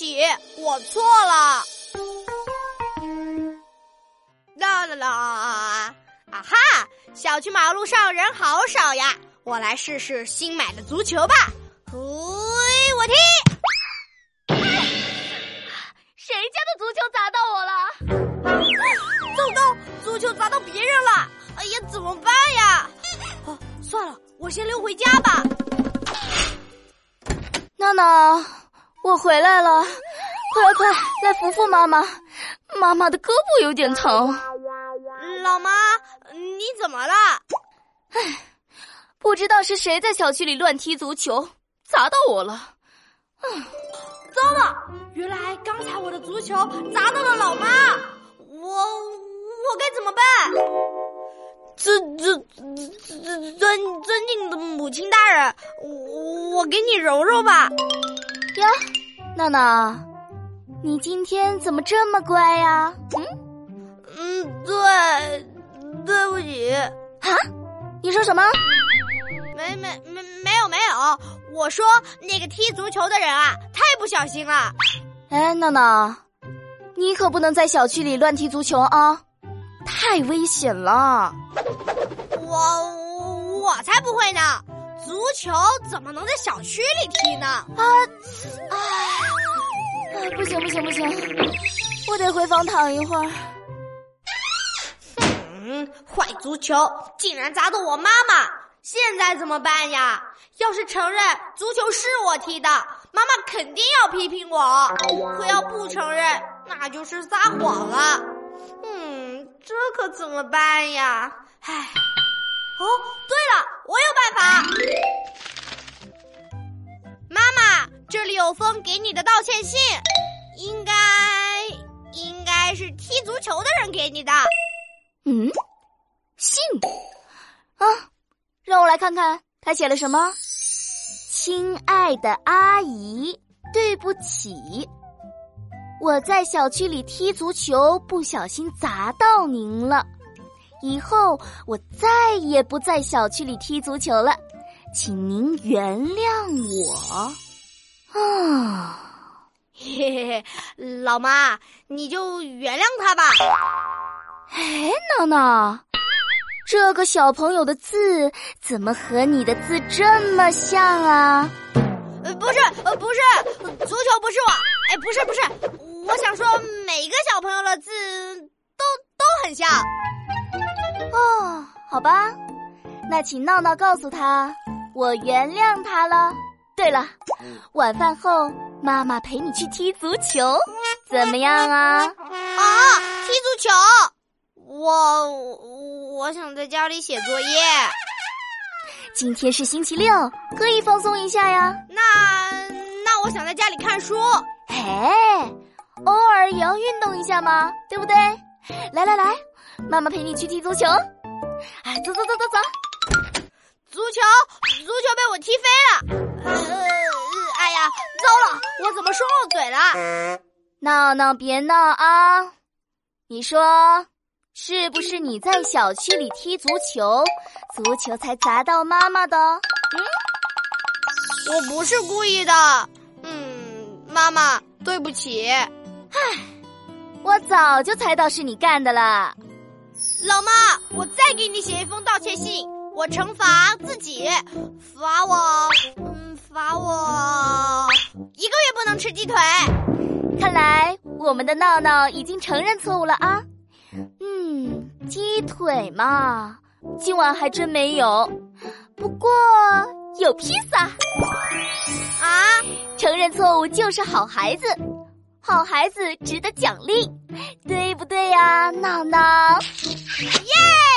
起，我错了。啦啦啦！啊哈，小区马路上人好少呀，我来试试新买的足球吧。嘿，我踢！谁家的足球砸到我了？糟糕，足球砸到别人了！哎呀，怎么办呀？哦，算了，我先溜回家吧。娜娜，我回来了，快快来扶扶妈妈，妈妈的胳膊有点疼。老妈，你怎么了？唉，不知道是谁在小区里乱踢足球，砸到我了。嗯，糟了，原来刚才我的足球砸到了老妈，我我该怎么办？尊尊尊尊尊敬的母亲大人，我我给你揉揉吧。呀，娜娜，你今天怎么这么乖呀？嗯嗯，对，对不起。啊？你说什么？没没没没有没有，我说那个踢足球的人啊，太不小心了。哎，娜娜，你可不能在小区里乱踢足球啊！太危险了！我我才不会呢！足球怎么能在小区里踢呢？啊啊！不行不行不行，我得回房躺一会儿。嗯，坏足球竟然砸到我妈妈，现在怎么办呀？要是承认足球是我踢的，妈妈肯定要批评我；可要不承认，那就是撒谎了。嗯，这可怎么办呀？唉，哦，对了，我有办法。妈妈，这里有封给你的道歉信，应该应该是踢足球的人给你的。嗯，信啊，让我来看看他写了什么。亲爱的阿姨，对不起。我在小区里踢足球，不小心砸到您了。以后我再也不在小区里踢足球了，请您原谅我。啊，嘿嘿嘿，老妈，你就原谅他吧。哎，闹闹，这个小朋友的字怎么和你的字这么像啊？呃，不是，呃，不是，足球不是我。哎，不是，不是。我想说，每个小朋友的字都都很像。哦，好吧，那请闹闹告诉他，我原谅他了。对了，晚饭后妈妈陪你去踢足球，怎么样啊？啊，踢足球？我我想在家里写作业。今天是星期六，可以放松一下呀。那那我想在家里看书。嘿。偶尔也要运动一下嘛，对不对？来来来，妈妈陪你去踢足球。哎，走走走走走。足球，足球被我踢飞了。呃，哎呀，糟了，我怎么说漏嘴了？闹闹别闹啊！你说是不是你在小区里踢足球，足球才砸到妈妈的？嗯，我不是故意的。嗯，妈妈，对不起。唉，我早就猜到是你干的了，老妈，我再给你写一封道歉信，我惩罚自己，罚我，嗯，罚我一个月不能吃鸡腿。看来我们的闹闹已经承认错误了啊。嗯，鸡腿嘛，今晚还真没有，不过有披萨。啊，承认错误就是好孩子。好孩子值得奖励，对不对呀，闹闹？耶！